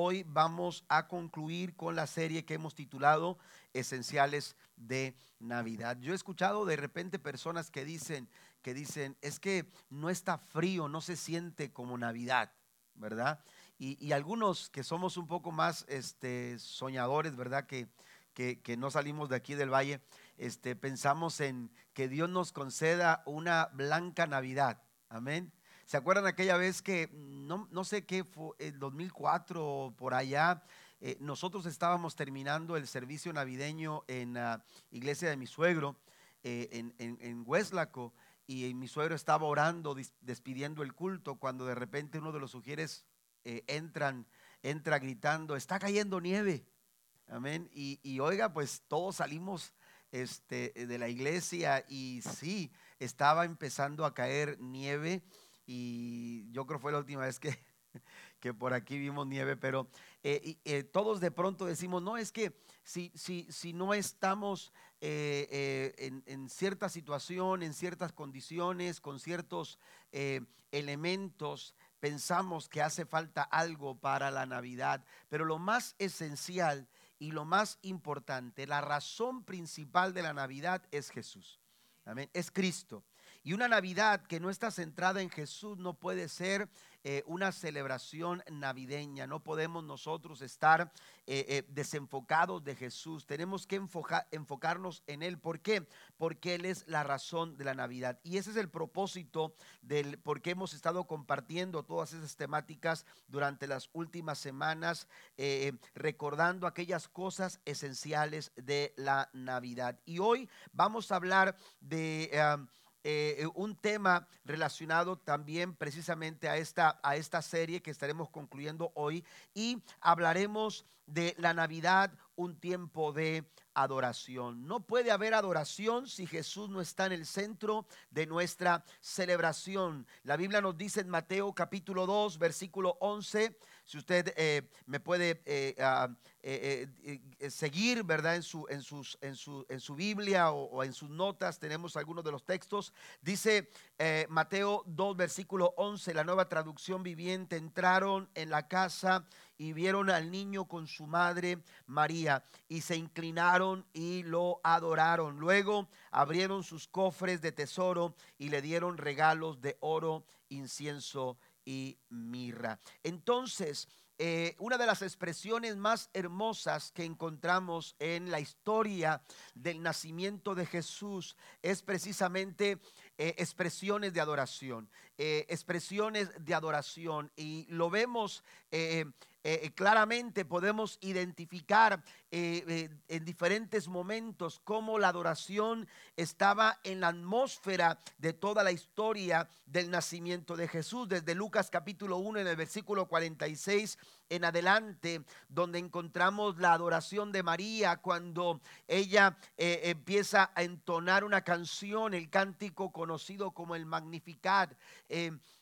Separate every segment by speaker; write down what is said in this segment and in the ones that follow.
Speaker 1: hoy vamos a concluir con la serie que hemos titulado Esenciales de Navidad. Yo he escuchado de repente personas que dicen, que dicen, es que no está frío, no se siente como Navidad, ¿verdad? Y, algunos que somos un poco más este, soñadores, ¿verdad? Que, que, no salimos de aquí del valle, este, pensamos en que Dios nos conceda una blanca Navidad. Amén. ¿Se acuerdan aquella vez que, no, no sé qué fue, el 2004 o por allá, eh, nosotros estábamos terminando el servicio navideño en la iglesia de mi suegro, eh, en, en, en Hueslaco, y mi suegro estaba orando, despidiendo el culto, cuando de repente uno de los sugieres eh, entran, entra gritando, está cayendo nieve. Amén. Y, oiga, pues todos salimos este, de la iglesia y sí, estaba empezando a caer nieve y yo creo fue la última vez que, que por aquí vimos nieve, pero eh, eh, todos de pronto decimos, no, es que si, si, si no estamos en, en, cierta situación, en ciertas condiciones, con ciertos elementos, pensamos que hace falta algo para la Navidad, pero lo más esencial y lo más importante, la razón principal de la Navidad es Jesús. Amén. Es Cristo. Y una Navidad que no está centrada en Jesús no puede ser eh, una celebración navideña. No podemos nosotros estar eh, eh, desenfocados de Jesús. Tenemos que enfocarnos en Él. ¿Por qué? Porque Él es la razón de la Navidad. Y ese es el propósito del por qué hemos estado compartiendo todas esas temáticas durante las últimas semanas, recordando aquellas cosas esenciales de la Navidad. Y hoy vamos a hablar de... eh, un tema relacionado también precisamente a esta, a esta serie que estaremos concluyendo hoy y hablaremos de la Navidad, un tiempo de adoración. No puede haber adoración si Jesús no está en el centro de nuestra celebración. La Biblia nos dice en Mateo capítulo 2, versículo 11, si usted eh, me puede eh, ah, eh, seguir, ¿verdad? En su, en, sus, en, su, en su Biblia o, o, en sus notas tenemos algunos de los textos. Dice Mateo 2, versículo 11, la nueva traducción viviente, entraron en la casa y vieron al niño con su madre María y se inclinaron y lo adoraron. Luego abrieron sus cofres de tesoro y le dieron regalos de oro, incienso y mirra. Entonces, eh, una de las expresiones más hermosas que encontramos en la historia del nacimiento de Jesús es precisamente eh, expresiones de adoración, eh, expresiones de adoración. Y lo vemos eh, eh, claramente podemos identificar eh, en diferentes momentos cómo la adoración estaba en la atmósfera de toda la historia del nacimiento de Jesús, desde Lucas capítulo 1 en el versículo 46 en adelante, donde encontramos la adoración de María cuando ella empieza a entonar una canción, el cántico conocido como el Magnificat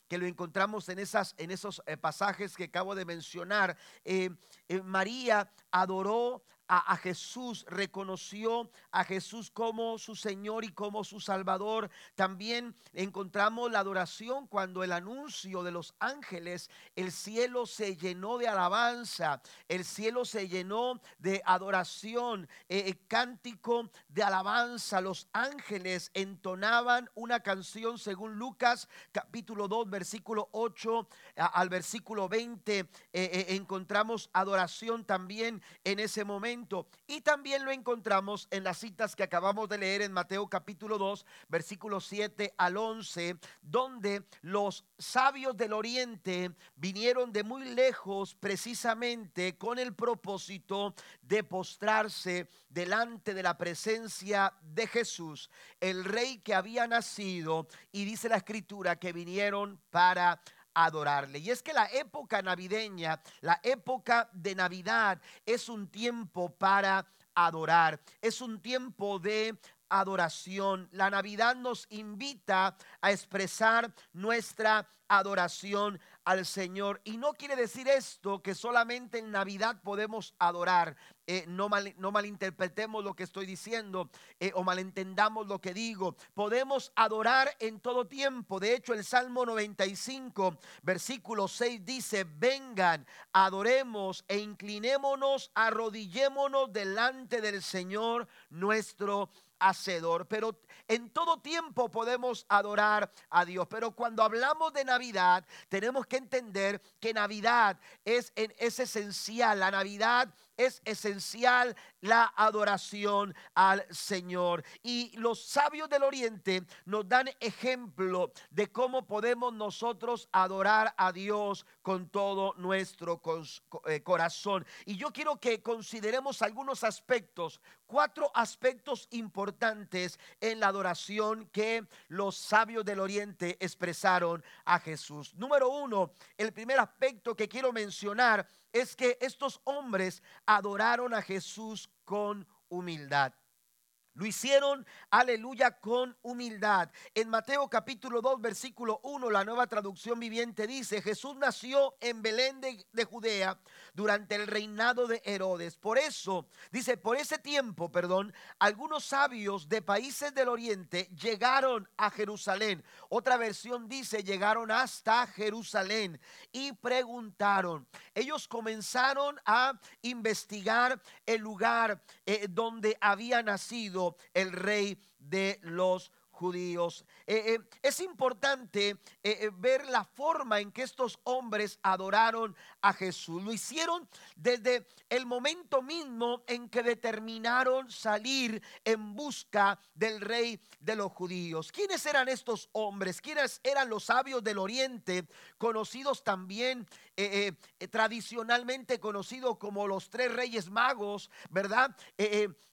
Speaker 1: que lo encontramos en, esas, en esos eh, pasajes que acabo de mencionar. Eh, eh, María adoró a, Jesús, reconoció a Jesús como su Señor y como su Salvador. También encontramos la adoración cuando el anuncio de los ángeles, el cielo se llenó de alabanza, el cielo se llenó de adoración, eh, eh, cántico de alabanza. Los ángeles entonaban una canción según Lucas capítulo 2, versículo 8 al versículo 20. Eh, encontramos adoración también en ese momento y también lo encontramos en las citas que acabamos de leer en Mateo capítulo 2, versículos 7 al 11, donde los sabios del oriente vinieron de muy lejos precisamente con el propósito de postrarse delante de la presencia de Jesús, el rey que había nacido, y dice la escritura que vinieron para adorarle. Y es que la época navideña, la época de Navidad es un tiempo para adorar, es un tiempo de adoración. La Navidad nos invita a expresar nuestra adoración al Señor. Y no quiere decir esto que solamente en Navidad podemos adorar. Eh, no, no, malinterpretemos lo que estoy diciendo eh, o malentendamos lo que digo. Podemos adorar en todo tiempo. De hecho, el Salmo 95, versículo 6 dice, vengan, adoremos e inclinémonos, arrodillémonos delante del Señor nuestro hacedor, pero en todo tiempo podemos adorar a Dios. Pero cuando hablamos de Navidad, tenemos que entender que Navidad es, es esencial. La Navidad es esencial la adoración al Señor. Y los sabios del Oriente nos dan ejemplo de cómo podemos nosotros adorar a Dios con todo nuestro eh, corazón. Y yo quiero que consideremos algunos aspectos, cuatro aspectos importantes en la adoración que los sabios del Oriente expresaron a Jesús. Número uno, el primer aspecto que quiero mencionar es que estos hombres adoraron a Jesús con humildad. Lo hicieron, aleluya, con humildad. En Mateo capítulo 2, versículo 1, la nueva traducción viviente dice, Jesús nació en Belén de, de, Judea durante el reinado de Herodes. Por eso, dice, por ese tiempo, perdón, algunos sabios de países del oriente llegaron a Jerusalén. Otra versión dice, llegaron hasta Jerusalén y preguntaron. Ellos comenzaron a investigar el lugar eh, donde había nacido el rey de los judíos. Eh, eh, es importante eh, ver la forma en que estos hombres adoraron a Jesús. Lo hicieron desde el momento mismo en que determinaron salir en busca del rey de los judíos. ¿Quiénes eran estos hombres? ¿Quiénes eran los sabios del oriente, conocidos también tradicionalmente conocidos como los tres reyes magos, ¿verdad?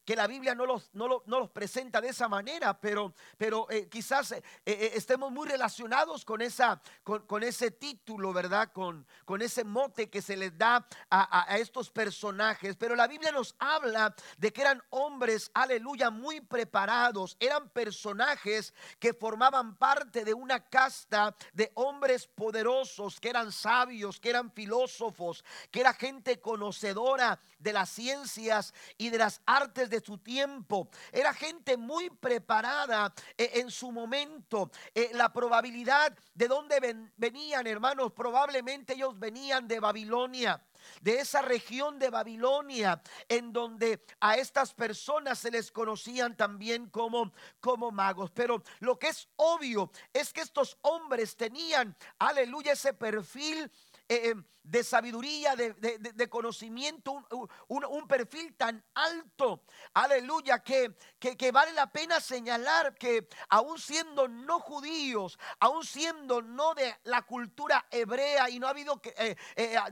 Speaker 1: que la Biblia no los, no, los presenta de esa manera, pero, pero eh, quizás eh, eh, estemos muy relacionados con, esa, con, ese título, ¿verdad? Con, con ese mote que se les da a, a, estos personajes. Pero la Biblia nos habla de que eran hombres, aleluya, muy preparados. Eran personajes que formaban parte de una casta de hombres poderosos, que eran sabios, que eran filósofos, que era gente conocedora de las ciencias y de las artes de su tiempo. Era gente muy preparada eh, en su momento. Eh, la probabilidad de dónde venían, hermanos, probablemente ellos venían de Babilonia de esa región de Babilonia, en donde a estas personas se les conocían también como, como magos. Pero lo que es obvio es que estos hombres tenían, aleluya, ese perfil eh, eh, de sabiduría, de, conocimiento, un, perfil tan alto, aleluya, que, que, vale la pena señalar que aún siendo no judíos, aún siendo no de la cultura hebrea y no, ha habido, eh,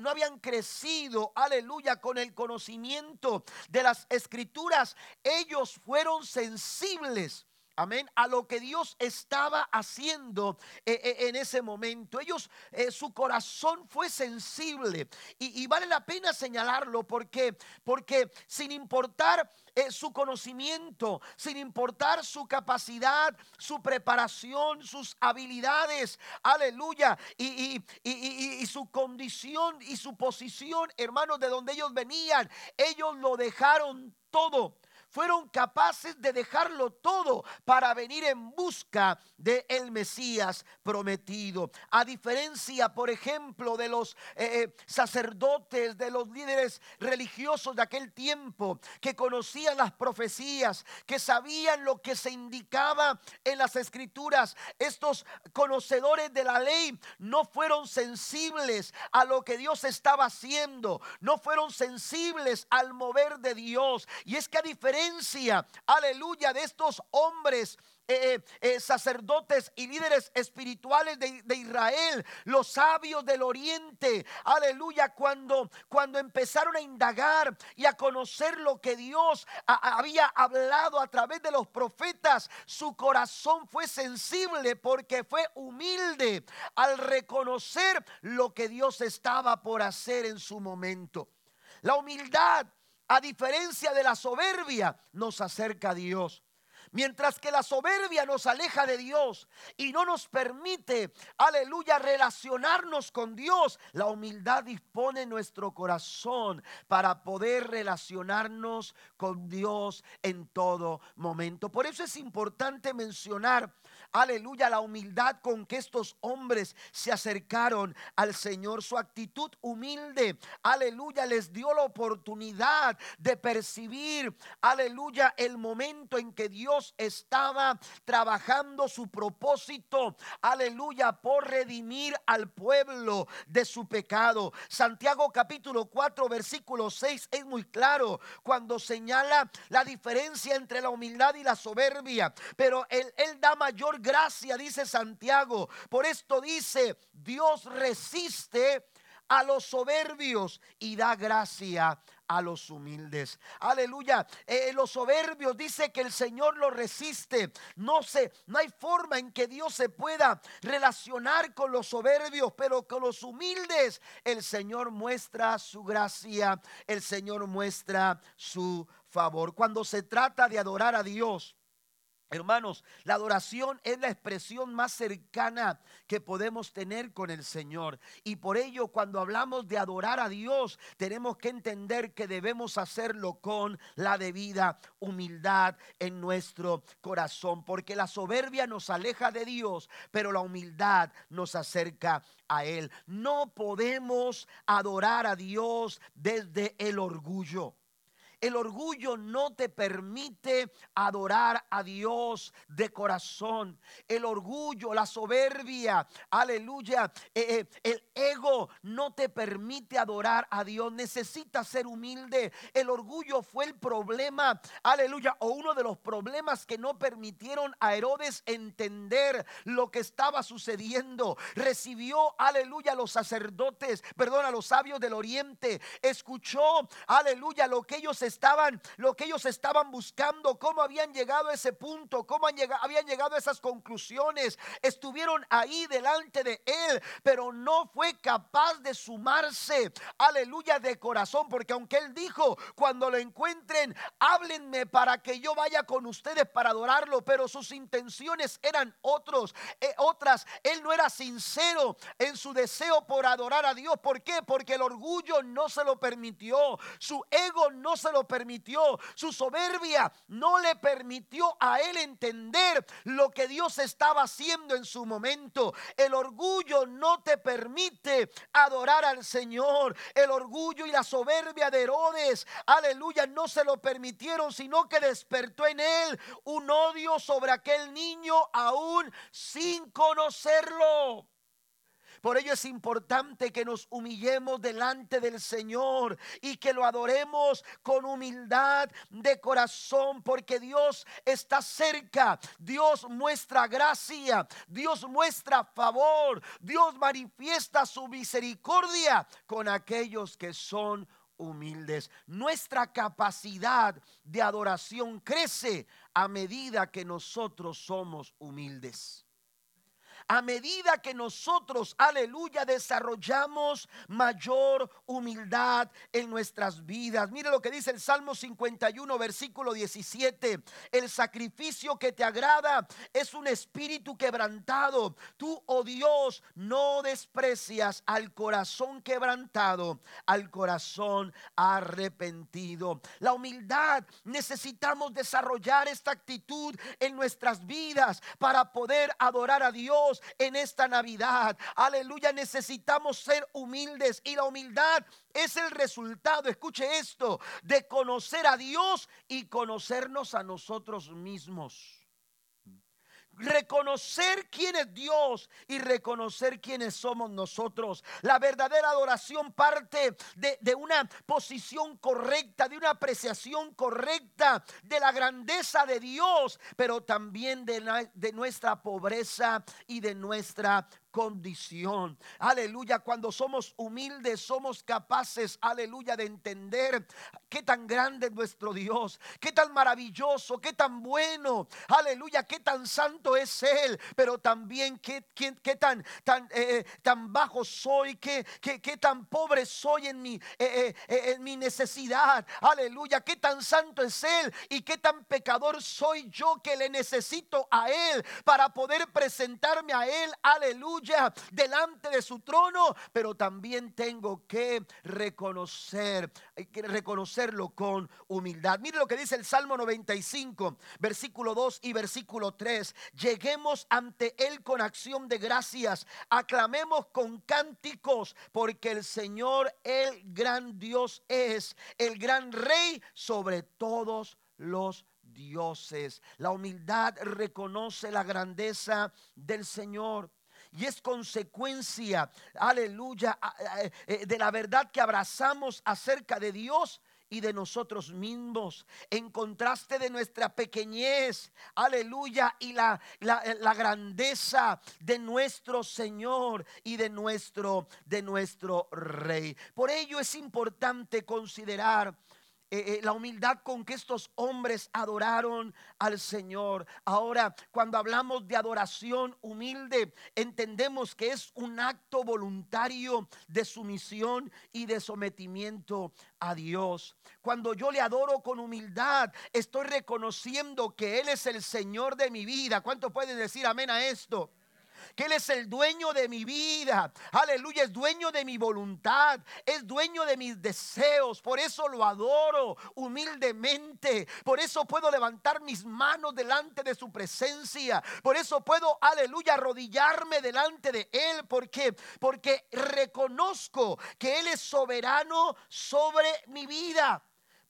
Speaker 1: no habían crecido, aleluya, con el conocimiento de las escrituras, ellos fueron sensibles Amén. A lo que Dios estaba haciendo eh, eh, en ese momento. Ellos, eh, su corazón fue sensible. Y, vale la pena señalarlo porque, porque sin importar su conocimiento, sin importar su capacidad, su preparación, sus habilidades, aleluya, y, y su condición y su posición, hermanos, de donde ellos venían, ellos lo dejaron todo fueron capaces de dejarlo todo para venir en busca de el Mesías prometido. A diferencia, por ejemplo, de los eh, eh, sacerdotes, de los líderes religiosos de aquel tiempo, que conocían las profecías, que sabían lo que se indicaba en las escrituras, estos conocedores de la ley no fueron sensibles a lo que Dios estaba haciendo, no fueron sensibles al mover de Dios. Y es que a diferencia aleluya, de estos hombres eh, eh, eh, sacerdotes y líderes espirituales de, Israel, los sabios del oriente, aleluya, cuando, cuando empezaron a indagar y a conocer lo que Dios había hablado a través de los profetas, su corazón fue sensible porque fue humilde al reconocer lo que Dios estaba por hacer en su momento. La humildad a diferencia de la soberbia, nos acerca a Dios. Mientras que la soberbia nos aleja de Dios y no nos permite, aleluya, relacionarnos con Dios, la humildad dispone nuestro corazón para poder relacionarnos con Dios en todo momento. Por eso es importante mencionar aleluya, la humildad con que estos hombres se acercaron al Señor. Su actitud humilde, aleluya, les dio la oportunidad de percibir, aleluya, el momento en que Dios estaba trabajando su propósito, aleluya, por redimir al pueblo de su pecado. Santiago capítulo 4, versículo 6 es muy claro cuando señala la diferencia entre la humildad y la soberbia, pero él, da mayor gracia, dice Santiago. Por esto dice, Dios resiste a los soberbios y da gracia a los humildes. Aleluya. Eh, los soberbios dice que el Señor los resiste. No sé, no hay forma en que Dios se pueda relacionar con los soberbios, pero con los humildes el Señor muestra su gracia, el Señor muestra su favor. Cuando se trata de adorar a Dios, Hermanos, la adoración es la expresión más cercana que podemos tener con el Señor. Y por ello, cuando hablamos de adorar a Dios, tenemos que entender que debemos hacerlo con la debida humildad en nuestro corazón. Porque la soberbia nos aleja de Dios, pero la humildad nos acerca a Él. No podemos adorar a Dios desde el orgullo. El orgullo no te permite adorar a Dios de corazón. El orgullo, la soberbia, aleluya, eh, eh, el ego no te permite adorar a Dios. Necesitas ser humilde. El orgullo fue el problema, aleluya, o uno de los problemas que no permitieron a Herodes entender lo que estaba sucediendo. Recibió, aleluya, a los sacerdotes, perdón, a los sabios del oriente. Escuchó, aleluya, lo que ellos estaban, lo que ellos estaban buscando, cómo habían llegado a ese punto, cómo habían llegado a esas conclusiones. Estuvieron ahí delante de él, pero no fue capaz de sumarse, aleluya, de corazón, porque aunque él dijo, cuando lo encuentren, háblenme para que yo vaya con ustedes para adorarlo, pero sus intenciones eran otros, eh, otras. Él no era sincero en su deseo por adorar a Dios. ¿Por qué? Porque el orgullo no se lo permitió, su ego no se lo permitió, su soberbia no le permitió a él entender lo que Dios estaba haciendo en su momento. El orgullo no te permite adorar al Señor. El orgullo y la soberbia de Herodes, aleluya, no se lo permitieron, sino que despertó en él un odio sobre aquel niño aún sin conocerlo. Por ello es importante que nos humillemos delante del Señor y que lo adoremos con humildad de corazón, porque Dios está cerca, Dios muestra gracia, Dios muestra favor, Dios manifiesta su misericordia con aquellos que son humildes. Nuestra capacidad de adoración crece a medida que nosotros somos humildes a medida que nosotros, aleluya, desarrollamos mayor humildad en nuestras vidas. Mire lo que dice el Salmo 51, versículo 17. El sacrificio que te agrada es un espíritu quebrantado. Tú, oh Dios, no desprecias al corazón quebrantado, al corazón arrepentido. La humildad, necesitamos desarrollar esta actitud en nuestras vidas para poder adorar a Dios en esta Navidad. Aleluya, necesitamos ser humildes y la humildad es el resultado, escuche esto, de conocer a Dios y conocernos a nosotros mismos reconocer quién es Dios y reconocer quiénes somos nosotros. La verdadera adoración parte de, una posición correcta, de una apreciación correcta de la grandeza de Dios, pero también de, de nuestra pobreza y de nuestra condición. Aleluya, cuando somos humildes somos capaces, aleluya, de entender qué tan grande es nuestro Dios, qué tan maravilloso, qué tan bueno, aleluya, qué tan santo es Él, pero también qué, qué, qué tan, tan, eh, tan bajo soy, qué, qué, qué, tan pobre soy en mi, eh, eh, en mi necesidad, aleluya, qué tan santo es Él y qué tan pecador soy yo que le necesito a Él para poder presentarme a Él, aleluya, delante de su trono, pero también tengo que reconocer, que reconocerlo con humildad. Mire lo que dice el Salmo 95, versículo 2 y versículo 3. Lleguemos ante Él con acción de gracias, aclamemos con cánticos, porque el Señor, el gran Dios es, el gran Rey sobre todos los dioses. La humildad reconoce la grandeza del Señor y es consecuencia, aleluya, eh, de la verdad que abrazamos acerca de Dios y de nosotros mismos, en contraste de nuestra pequeñez, aleluya, y la, la, la, grandeza de nuestro Señor y de nuestro, de nuestro Rey. Por ello es importante considerar eh, eh, la humildad con que estos hombres adoraron al Señor. Ahora, cuando hablamos de adoración humilde, entendemos que es un acto voluntario de sumisión y de sometimiento a Dios. Cuando yo le adoro con humildad, estoy reconociendo que Él es el Señor de mi vida. ¿Cuánto pueden decir amén a esto? Que Él es el dueño de mi vida. Aleluya, es dueño de mi voluntad, es dueño de mis deseos. Por eso lo adoro humildemente. Por eso puedo levantar mis manos delante de su presencia. Por eso puedo, aleluya, arrodillarme delante de Él. porque Porque reconozco que Él es soberano sobre mi vida.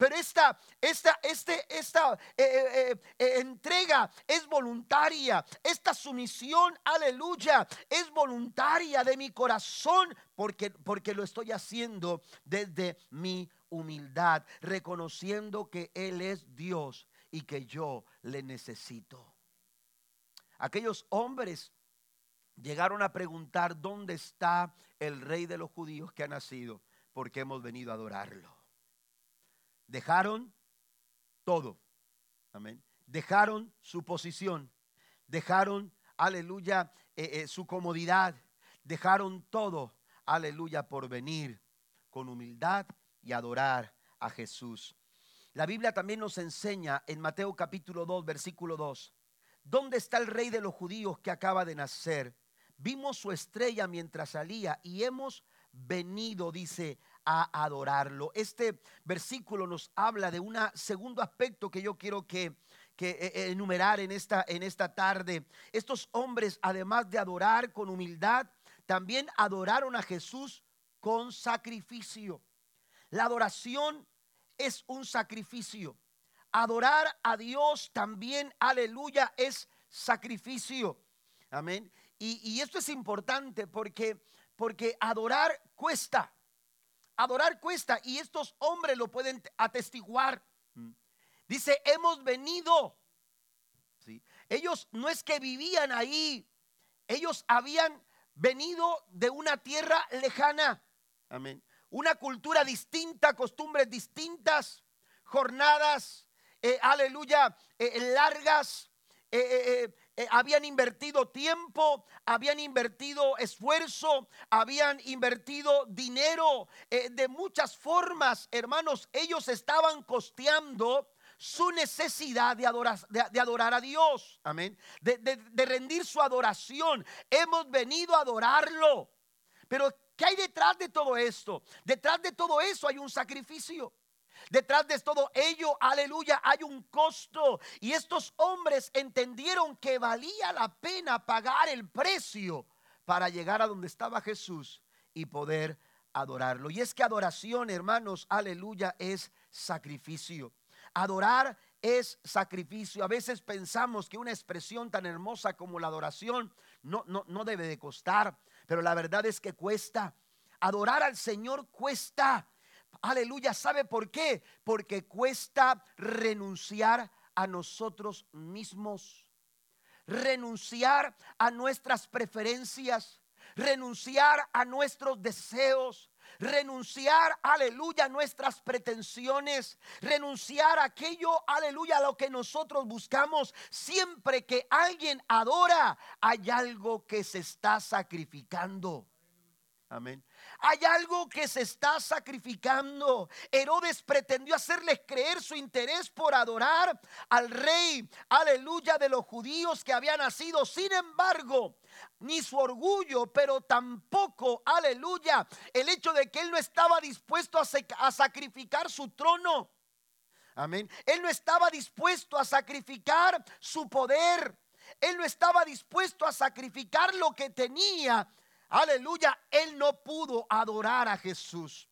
Speaker 1: Pero esta, esta, este, esta eh, eh, eh, entrega es voluntaria. Esta sumisión, aleluya, es voluntaria de mi corazón porque, porque lo estoy haciendo desde mi humildad, reconociendo que Él es Dios y que yo le necesito. Aquellos hombres llegaron a preguntar dónde está el rey de los judíos que ha nacido, porque hemos venido a adorarlo. Dejaron todo. Amén. Dejaron su posición. Dejaron, aleluya, eh, eh, su comodidad. Dejaron todo, aleluya, por venir con humildad y adorar a Jesús. La Biblia también nos enseña en Mateo capítulo 2, versículo 2. ¿Dónde está el rey de los judíos que acaba de nacer? Vimos su estrella mientras salía y hemos venido, dice, a adorarlo. Este versículo nos habla de un segundo aspecto que yo quiero que, que eh, eh, enumerar en esta, en esta tarde. Estos hombres, además de adorar con humildad, también adoraron a Jesús con sacrificio. La adoración es un sacrificio. Adorar a Dios también, aleluya, es sacrificio. Amén. Y, y, esto es importante porque, porque adorar cuesta. Adorar cuesta y estos hombres lo pueden atestiguar. Dice, hemos venido. ¿Sí? Ellos no es que vivían ahí, ellos habían venido de una tierra lejana. Amén. Una cultura distinta, costumbres distintas, jornadas, eh, aleluya, eh, largas, eh, eh, habían invertido tiempo, habían invertido esfuerzo, habían invertido dinero eh, de muchas formas, hermanos. Ellos estaban costeando su necesidad de adorar, de, adorar a Dios, amén, de, de rendir su adoración. Hemos venido a adorarlo. Pero, ¿qué hay detrás de todo esto? Detrás de todo eso hay un sacrificio. Detrás de todo ello, aleluya, hay un costo. Y estos hombres entendieron que valía la pena pagar el precio para llegar a donde estaba Jesús y poder adorarlo. Y es que adoración, hermanos, aleluya, es sacrificio. Adorar es sacrificio. A veces pensamos que una expresión tan hermosa como la adoración no, no, no debe de costar, pero la verdad es que cuesta. Adorar al Señor cuesta. Aleluya, ¿sabe por qué? Porque cuesta renunciar a nosotros mismos, renunciar a nuestras preferencias, renunciar a nuestros deseos, renunciar, aleluya, a nuestras pretensiones, renunciar a aquello, aleluya, a lo que nosotros buscamos. Siempre que alguien adora, hay algo que se está sacrificando. Amén. Hay algo que se está sacrificando. Herodes pretendió hacerles creer su interés por adorar al rey, aleluya, de los judíos que había nacido. Sin embargo, ni su orgullo, pero tampoco, aleluya, el hecho de que él no estaba dispuesto a, sacrificar su trono. Amén. Él no estaba dispuesto a sacrificar su poder. Él no estaba dispuesto a sacrificar lo que tenía aleluya, él no pudo adorar a Jesús.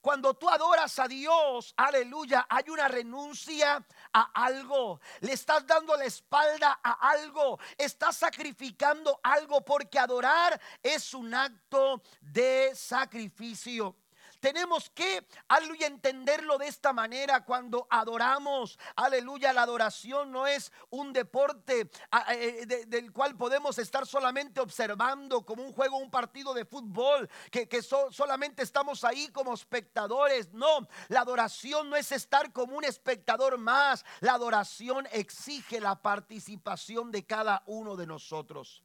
Speaker 1: Cuando tú adoras a Dios, aleluya, hay una renuncia a algo. Le estás dando la espalda a algo. Estás sacrificando algo porque adorar es un acto de sacrificio. Tenemos que, aleluya, entenderlo de esta manera cuando adoramos. Aleluya, la adoración no es un deporte eh, del cual podemos estar solamente observando como un juego, un partido de fútbol, que, solamente estamos ahí como espectadores. No, la adoración no es estar como un espectador más. La adoración exige la participación de cada uno de nosotros.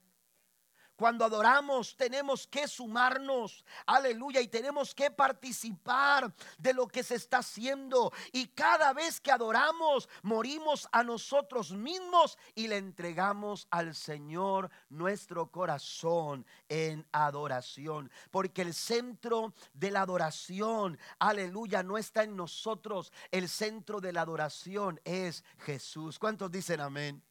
Speaker 1: Cuando adoramos tenemos que sumarnos, aleluya, y tenemos que participar de lo que se está haciendo. Y cada vez que adoramos, morimos a nosotros mismos y le entregamos al Señor nuestro corazón en adoración. Porque el centro de la adoración, aleluya, no está en nosotros. El centro de la adoración es Jesús. ¿Cuántos dicen amén?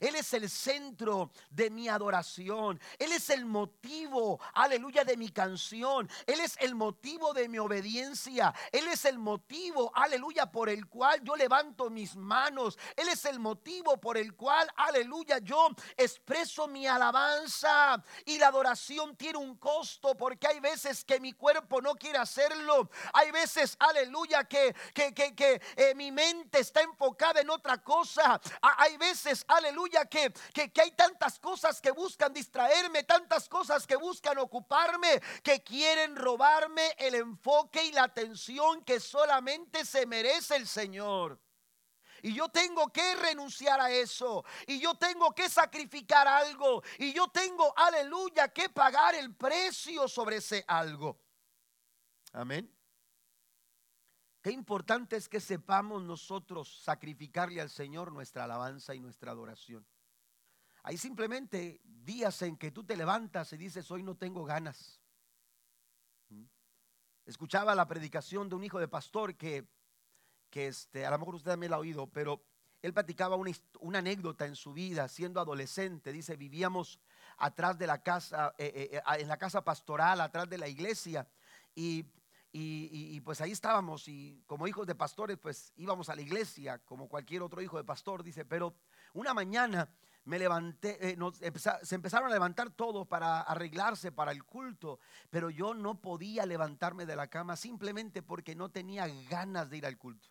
Speaker 1: Él es el centro de mi adoración. Él es el motivo, aleluya, de mi canción. Él es el motivo de mi obediencia. Él es el motivo, aleluya, por el cual yo levanto mis manos. Él es el motivo por el cual, aleluya, yo expreso mi alabanza. Y la adoración tiene un costo porque hay veces que mi cuerpo no quiere hacerlo. Hay veces, aleluya, que, que, que, eh, mi mente está enfocada en otra cosa. Hay veces, aleluya que, hay tantas cosas que buscan distraerme, tantas cosas que buscan ocuparme, que quieren robarme el enfoque y la atención que solamente se merece el Señor. Y yo tengo que renunciar a eso. Y yo tengo que sacrificar algo. Y yo tengo, aleluya, que pagar el precio sobre ese algo. Amén. Qué importante es que sepamos nosotros sacrificarle al Señor nuestra alabanza y nuestra adoración. Hay simplemente días en que tú te levantas y dices, hoy no tengo ganas. ¿Mm? Escuchaba la predicación de un hijo de pastor que, que este, a lo mejor usted también la ha oído, pero él platicaba una, anécdota en su vida siendo adolescente. Dice, vivíamos atrás de la casa, eh, eh, eh, en la casa pastoral, atrás de la iglesia. Y y, pues ahí estábamos y como hijos de pastores pues íbamos a la iglesia como cualquier otro hijo de pastor, dice, pero una mañana me levanté, eh, se empezaron a levantar todos para arreglarse para el culto, pero yo no podía levantarme de la cama simplemente porque no tenía ganas de ir al culto.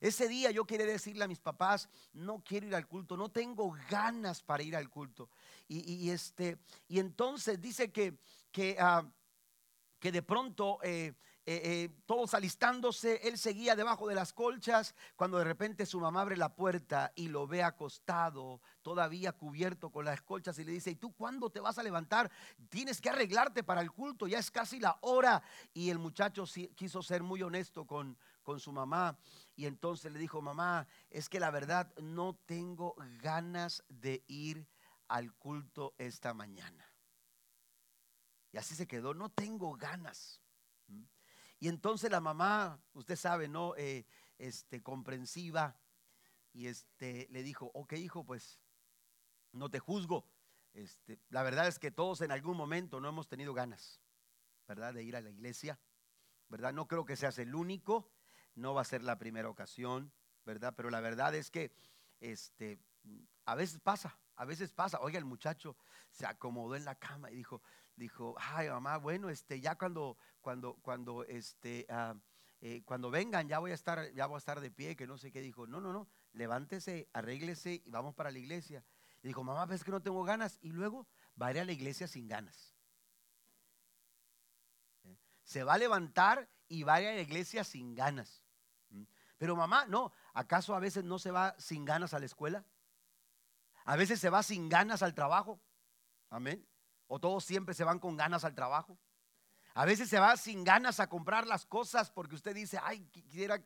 Speaker 1: Ese día yo quería decirle a mis papás, no quiero ir al culto, no tengo ganas para ir al culto. Y, este, y entonces dice que, que, ah, que de pronto... Eh, eh, eh, todos alistándose, él seguía debajo de las colchas, cuando de repente su mamá abre la puerta y lo ve acostado, todavía cubierto con las colchas, y le dice, ¿y tú cuándo te vas a levantar? Tienes que arreglarte para el culto, ya es casi la hora. Y el muchacho quiso ser muy honesto con, con su mamá. Y entonces le dijo, mamá, es que la verdad no tengo ganas de ir al culto esta mañana. Y así se quedó, no tengo ganas. Y entonces la mamá, usted sabe, ¿no? Eh, este, comprensiva, y este, le dijo, ok hijo, pues no te juzgo. Este, la verdad es que todos en algún momento no hemos tenido ganas, ¿verdad? De ir a la iglesia, ¿verdad? No creo que seas el único, no va a ser la primera ocasión, ¿verdad? Pero la verdad es que este, a veces pasa, a veces pasa. Oiga, el muchacho se acomodó en la cama y dijo, dijo, ay mamá, bueno, este, ya cuando, cuando, cuando, este, ah, eh, cuando vengan ya voy a estar, ya voy a estar de pie, que no sé qué. Dijo, no, no, no, levántese, arréglese y vamos para la iglesia. Y dijo, mamá, ves que no tengo ganas. Y luego, va a ir a la iglesia sin ganas. ¿Eh? Se va a levantar y va a ir a la iglesia sin ganas. ¿Mm? Pero mamá, no, ¿acaso a veces no se va sin ganas a la escuela? A veces se va sin ganas al trabajo. Amén. O todos siempre se van con ganas al trabajo. A veces se va sin ganas a comprar las cosas porque usted dice, ay, quisiera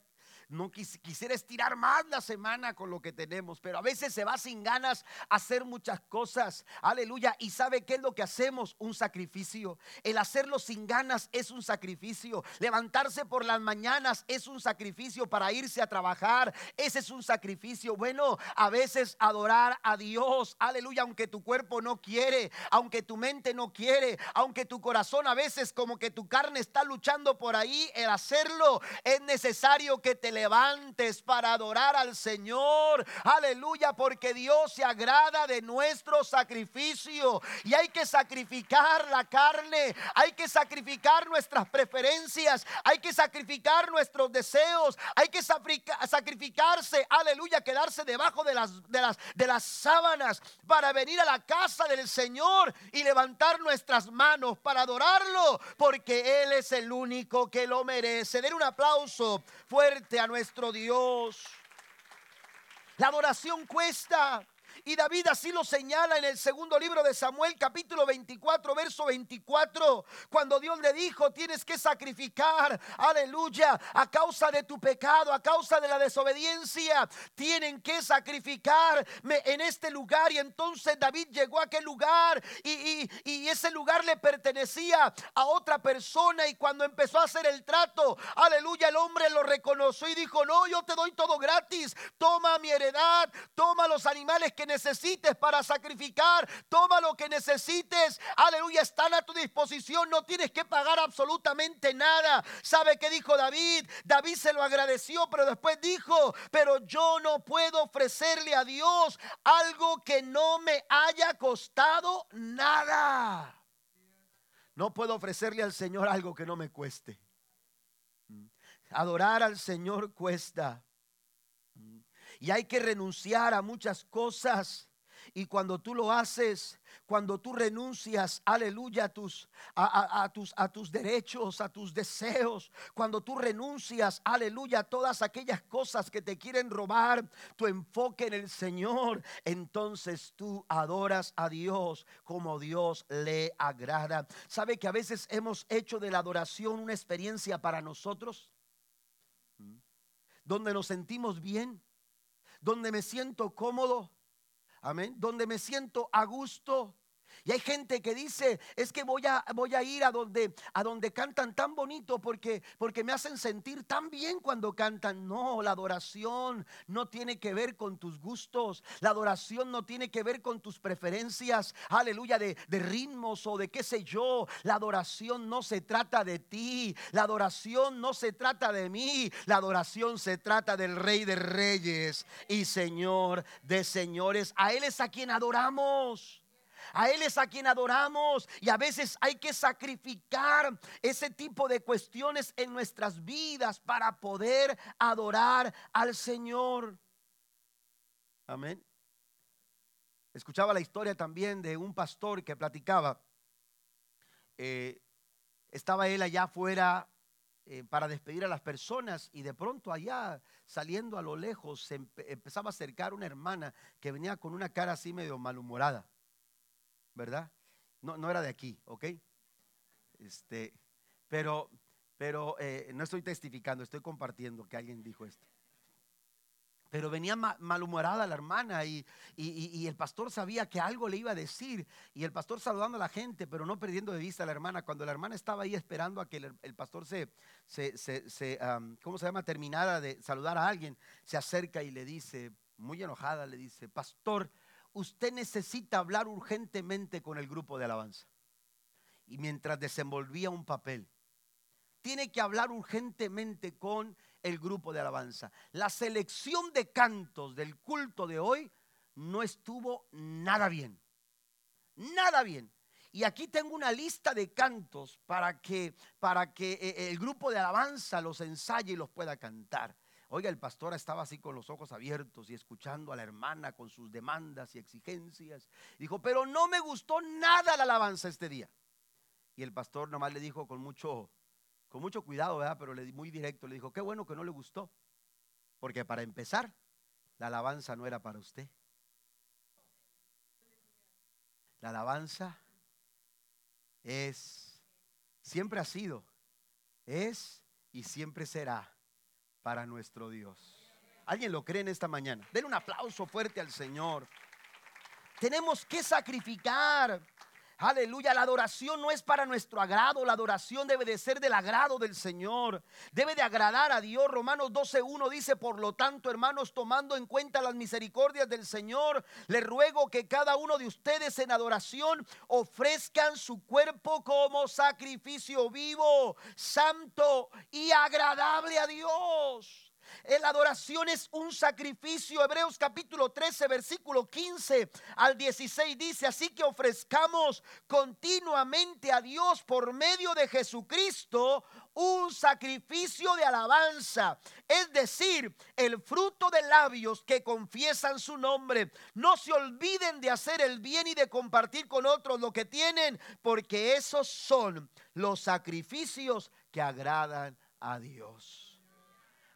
Speaker 1: no quisiera estirar más la semana con lo que tenemos, pero a veces se va sin ganas a hacer muchas cosas. Aleluya. ¿Y sabe qué es lo que hacemos? Un sacrificio. El hacerlo sin ganas es un sacrificio. Levantarse por las mañanas es un sacrificio para irse a trabajar. Ese es un sacrificio. Bueno, a veces adorar a Dios. Aleluya. Aunque tu cuerpo no quiere, aunque tu mente no quiere, aunque tu corazón a veces como que tu carne está luchando por ahí, el hacerlo es necesario que te levantes para adorar al Señor. Aleluya, porque Dios se agrada de nuestro sacrificio. Y hay que sacrificar la carne, hay que sacrificar nuestras preferencias, hay que sacrificar nuestros deseos, hay que sacrificarse, aleluya, quedarse debajo de las, de las, de las sábanas para venir a la casa del Señor y levantar nuestras manos para adorarlo, porque Él es el único que lo merece. Den un aplauso fuerte nuestro Dios. La adoración cuesta. Y David así lo señala en el segundo libro de Samuel, capítulo 24, verso 24, cuando Dios le dijo, tienes que sacrificar, aleluya, a causa de tu pecado, a causa de la desobediencia, tienen que sacrificarme en este lugar. Y entonces David llegó a aquel lugar y, y ese lugar le pertenecía a otra persona. Y cuando empezó a hacer el trato, aleluya, el hombre lo reconoció y dijo, no, yo te doy todo gratis, toma mi heredad, toma los animales que necesitas necesites para sacrificar, toma lo que necesites, aleluya, están a tu disposición, no tienes que pagar absolutamente nada. ¿Sabe qué dijo David? David se lo agradeció, pero después dijo, pero yo no puedo ofrecerle a Dios algo que no me haya costado nada. No puedo ofrecerle al Señor algo que no me cueste. Adorar al Señor cuesta. Y hay que renunciar a muchas cosas. Y cuando tú lo haces, cuando tú renuncias, aleluya, a tus, a, tus, a tus derechos, a tus deseos, cuando tú renuncias, aleluya, a todas aquellas cosas que te quieren robar tu enfoque en el Señor, entonces tú adoras a Dios como Dios le agrada. ¿Sabe que a veces hemos hecho de la adoración una experiencia para nosotros? ¿Mm? Donde nos sentimos bien donde me siento cómodo, amén, donde me siento a gusto, y hay gente que dice, es que voy a, voy a ir a donde, a donde cantan tan bonito porque, porque me hacen sentir tan bien cuando cantan. No, la adoración no tiene que ver con tus gustos. La adoración no tiene que ver con tus preferencias, aleluya, de, de ritmos o de qué sé yo. La adoración no se trata de ti. La adoración no se trata de mí. La adoración se trata del Rey de Reyes y Señor de Señores. A Él es a quien adoramos. A Él es a quien adoramos y a veces hay que sacrificar ese tipo de cuestiones en nuestras vidas para poder adorar al Señor. Amén. Escuchaba la historia también de un pastor que platicaba. Eh, estaba él allá afuera eh, para despedir a las personas y de pronto allá saliendo a lo lejos se empezaba a acercar una hermana que venía con una cara así medio malhumorada. ¿Verdad? No, no era de aquí, ¿ok? Este, pero, pero eh, no estoy testificando, estoy compartiendo que alguien dijo esto. Pero venía malhumorada la hermana y, y, el pastor sabía que algo le iba a decir. Y el pastor saludando a la gente, pero no perdiendo de vista a la hermana. Cuando la hermana estaba ahí esperando a que el, pastor se, se, se, ¿cómo se llama? Terminara de saludar a alguien, se acerca y le dice, muy enojada, le dice, pastor, usted necesita hablar urgentemente con el grupo de alabanza. Y mientras desenvolvía un papel, tiene que hablar urgentemente con el grupo de alabanza. La selección de cantos del culto de hoy no estuvo nada bien. Nada bien. Y aquí tengo una lista de cantos para que, para que eh, el grupo de alabanza los ensaye y los pueda cantar. Oiga, el pastor estaba así con los ojos abiertos y escuchando a la hermana con sus demandas y exigencias. Dijo, pero no me gustó nada la alabanza este día. Y el pastor nomás le dijo con mucho, con mucho cuidado, ¿verdad? Pero muy directo, le dijo, qué bueno que no le gustó. Porque para empezar, la alabanza no era para usted. La alabanza es, siempre ha sido, es y siempre será para nuestro Dios. ¿Alguien lo cree en esta mañana? Den un aplauso fuerte al Señor. Tenemos que sacrificar. Aleluya, la adoración no es para nuestro agrado, la adoración debe de ser del agrado del Señor, debe de agradar a Dios. Romanos 12.1 dice, por lo tanto, hermanos, tomando en cuenta las misericordias del Señor, le ruego que cada uno de ustedes en adoración ofrezcan su cuerpo como sacrificio vivo, santo y agradable a Dios. La adoración es un sacrificio. Hebreos capítulo 13, versículo 15 al 16 dice, así que ofrezcamos continuamente a Dios por medio de Jesucristo un sacrificio de alabanza, es decir, el fruto de labios que confiesan su nombre. No se olviden de hacer el bien y de compartir con otros lo que tienen, porque esos son los sacrificios que agradan a Dios.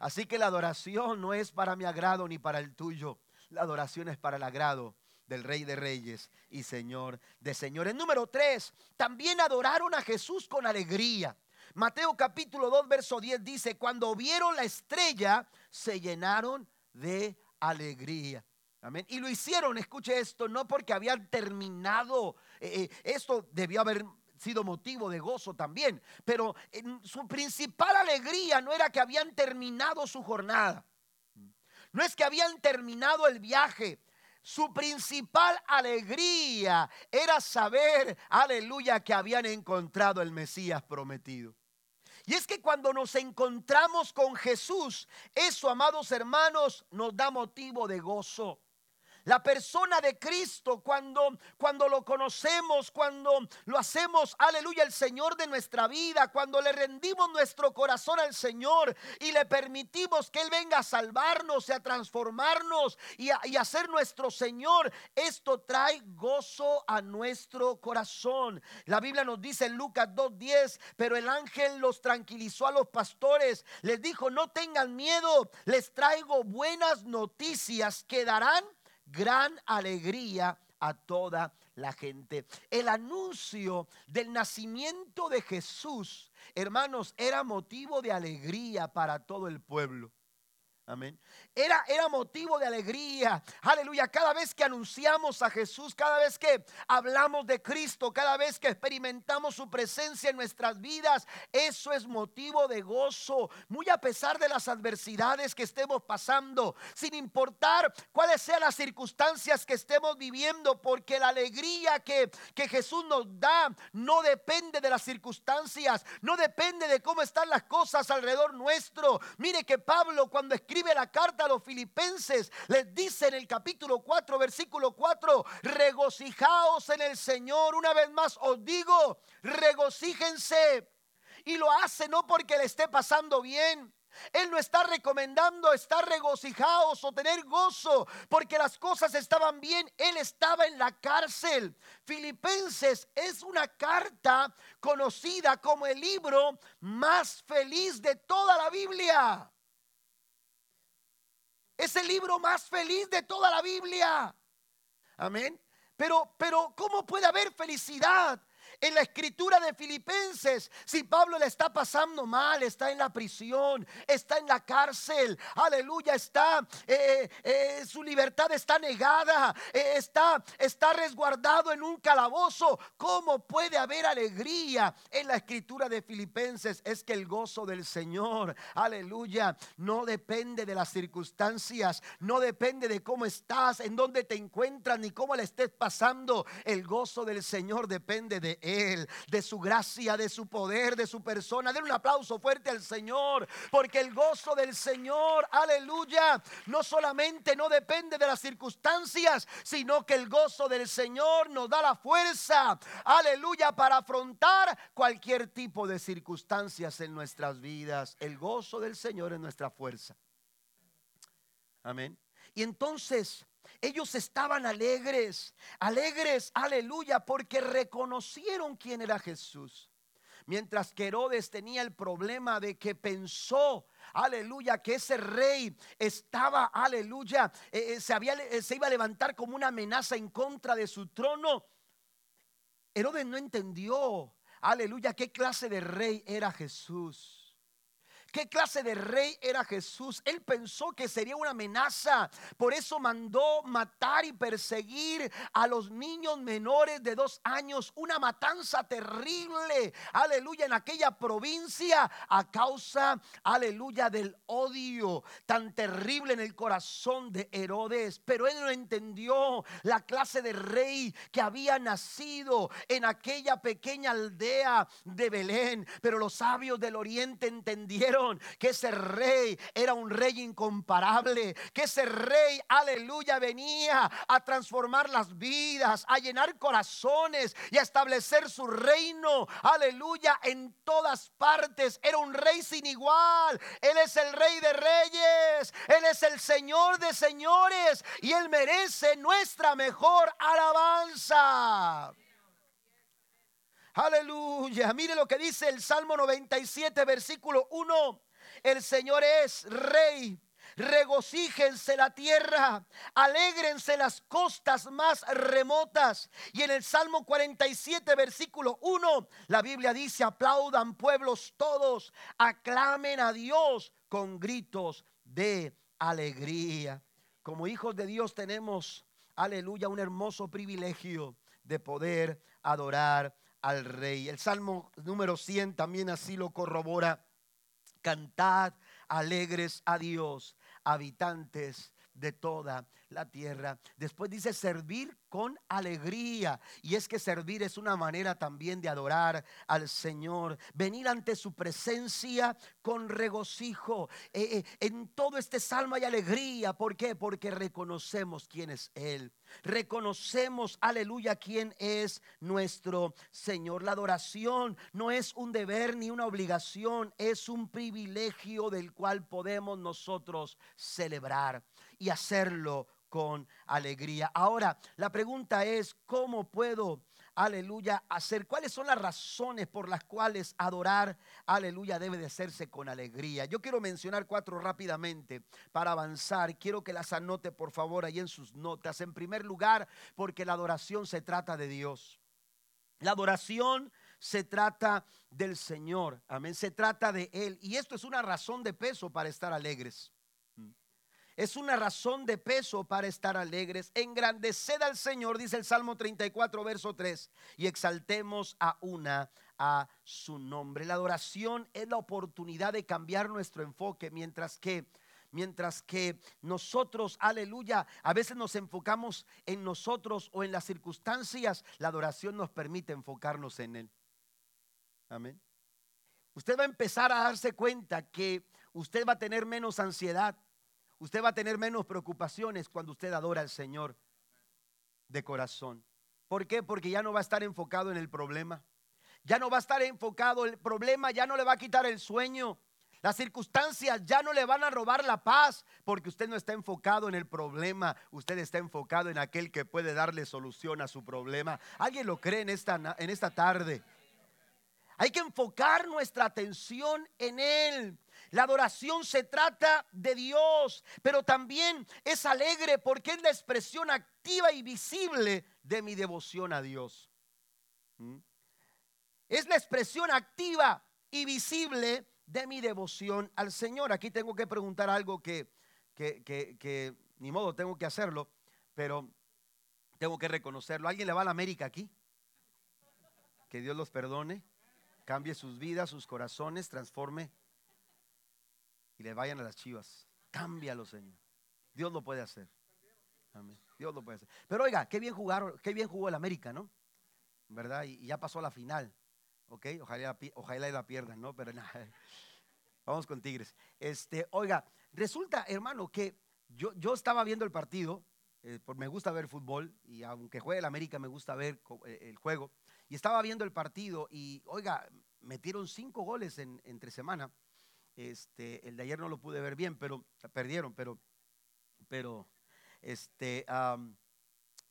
Speaker 1: Así que la adoración no es para mi agrado ni para el tuyo. La adoración es para el agrado del Rey de Reyes y Señor de Señores. Número tres, también adoraron a Jesús con alegría. Mateo capítulo 2, verso 10 dice, cuando vieron la estrella, se llenaron de alegría. Amén. Y lo hicieron, escuche esto, no porque habían terminado, eh, eh, esto debió haber sido motivo de gozo también, pero su principal alegría no era que habían terminado su jornada, no es que habían terminado el viaje, su principal alegría era saber, aleluya, que habían encontrado el Mesías prometido. Y es que cuando nos encontramos con Jesús, eso, amados hermanos, nos da motivo de gozo. La persona de Cristo, cuando, cuando lo conocemos, cuando lo hacemos, aleluya, el Señor de nuestra vida, cuando le rendimos nuestro corazón al Señor y le permitimos que Él venga a salvarnos y a transformarnos y y a ser nuestro Señor, esto trae gozo a nuestro corazón. La Biblia nos dice en Lucas 2.10, pero el ángel los tranquilizó a los pastores, les dijo, no tengan miedo, les traigo buenas noticias que darán gran alegría a toda la gente. El anuncio del nacimiento de Jesús, hermanos, era motivo de alegría para todo el pueblo. Amén. Era, era motivo de alegría. Aleluya. Cada vez que anunciamos a Jesús, cada vez que hablamos de Cristo, cada vez que experimentamos su presencia en nuestras vidas, eso es motivo de gozo. Muy a pesar de las adversidades que estemos pasando, sin importar cuáles sean las circunstancias que estemos viviendo, porque la alegría que, que Jesús nos da no depende de las circunstancias, no depende de cómo están las cosas alrededor nuestro. Mire que Pablo cuando escribe la carta a los filipenses, les dice en el capítulo 4, versículo 4, regocijaos en el Señor. Una vez más os digo, regocíjense. Y lo hace no porque le esté pasando bien. Él no está recomendando estar regocijados o tener gozo porque las cosas estaban bien. Él estaba en la cárcel. Filipenses es una carta conocida como el libro más feliz de toda la Biblia. Es el libro más feliz de toda la Biblia. Amén. Pero, pero, ¿cómo puede haber felicidad en la escritura de Filipenses, si Pablo le está pasando mal, está en la prisión, está en la cárcel, aleluya, está, eh, eh, su libertad está negada, eh, está, está resguardado en un calabozo, ¿cómo puede haber alegría en la escritura de Filipenses? Es que el gozo del Señor, aleluya, no depende de las circunstancias, no depende de cómo estás, en dónde te encuentras, ni cómo le estés pasando. El gozo del Señor depende de Él de su gracia, de su poder, de su persona. Den un aplauso fuerte al Señor, porque el gozo del Señor, aleluya, no solamente no depende de las circunstancias, sino que el gozo del Señor nos da la fuerza, aleluya, para afrontar cualquier tipo de circunstancias en nuestras vidas. El gozo del Señor es nuestra fuerza. Amén. Y entonces ellos estaban alegres, alegres, aleluya, porque reconocieron quién era Jesús. Mientras que Herodes tenía el problema de que pensó, aleluya, que ese rey estaba, aleluya, eh, eh, eh, se iba a levantar como una amenaza en contra de su trono. Herodes no entendió, aleluya, qué clase de rey era Jesús. ¿Qué clase de rey era Jesús? Él pensó que sería una amenaza. Por eso mandó matar y perseguir a los niños menores de dos años. Una matanza terrible. Aleluya. En aquella provincia a causa, aleluya, del odio tan terrible en el corazón de Herodes. Pero él no entendió la clase de rey que había nacido en aquella pequeña aldea de Belén. Pero los sabios del oriente entendieron que ese rey era un rey incomparable, que ese rey, aleluya, venía a transformar las vidas, a llenar corazones y a establecer su reino, aleluya, en todas partes. Era un rey sin igual. Él es el rey de reyes, Él es el Señor de señores y Él merece nuestra mejor alabanza. Aleluya. Mire lo que dice el Salmo 97, versículo 1. El Señor es rey. Regocíjense la tierra, alégrense las costas más remotas. Y en el Salmo 47, versículo 1, la Biblia dice, aplaudan pueblos todos, aclamen a Dios con gritos de alegría. Como hijos de Dios tenemos, aleluya, un hermoso privilegio de poder adorar al rey. El Salmo número 100 también así lo corrobora. Cantad alegres a Dios, habitantes de toda la tierra. Después dice servir con alegría. Y es que servir es una manera también de adorar al Señor. Venir ante su presencia con regocijo. Eh, eh, en todo este salmo hay alegría. ¿Por qué? Porque reconocemos quién es Él. Reconocemos, aleluya, quién es nuestro Señor. La adoración no es un deber ni una obligación, es un privilegio del cual podemos nosotros celebrar y hacerlo con alegría. Ahora, la pregunta es, ¿cómo puedo, aleluya, hacer? ¿Cuáles son las razones por las cuales adorar, aleluya, debe de hacerse con alegría? Yo quiero mencionar cuatro rápidamente para avanzar. Quiero que las anote, por favor, ahí en sus notas. En primer lugar, porque la adoración se trata de Dios. La adoración se trata del Señor. Amén. Se trata de Él. Y esto es una razón de peso para estar alegres. Es una razón de peso para estar alegres. Engrandeced al Señor, dice el Salmo 34, verso 3, y exaltemos a una a su nombre. La adoración es la oportunidad de cambiar nuestro enfoque, mientras que mientras que nosotros, aleluya, a veces nos enfocamos en nosotros o en las circunstancias, la adoración nos permite enfocarnos en Él. Amén. Usted va a empezar a darse cuenta que usted va a tener menos ansiedad, Usted va a tener menos preocupaciones cuando usted adora al Señor de corazón. ¿Por qué? Porque ya no va a estar enfocado en el problema. Ya no va a estar enfocado el problema, ya no le va a quitar el sueño. Las circunstancias ya no le van a robar la paz porque usted no está enfocado en el problema, usted está enfocado en aquel que puede darle solución a su problema. ¿Alguien lo cree en esta, en esta tarde? Hay que enfocar nuestra atención en Él. La adoración se trata de Dios, pero también es alegre porque es la expresión activa y visible de mi devoción a Dios. ¿Mm? Es la expresión activa y visible de mi devoción al Señor. Aquí tengo que preguntar algo que, que, que ni modo tengo que hacerlo, pero tengo que reconocerlo. ¿Alguien le va a la América aquí? Que Dios los perdone cambie sus vidas, sus corazones, transforme y le vayan a las chivas. Cámbialo, Señor. Dios lo puede hacer. Dios lo puede hacer. Pero oiga, qué bien jugaron, qué bien jugó el América, ¿no? ¿Verdad? Y, ya pasó a la final. ¿Ok? Ojalá, ojalá la pierdan, ¿no? Pero nada. Vamos con Tigres. Este, oiga, resulta, hermano, que yo, yo estaba viendo el partido, eh, me gusta ver fútbol, y aunque juegue el América, me gusta ver eh, el juego. Y estaba viendo el partido y, oiga, metieron cinco goles en, entre semana. Este, el de ayer no lo pude ver bien, pero perdieron, pero pero este,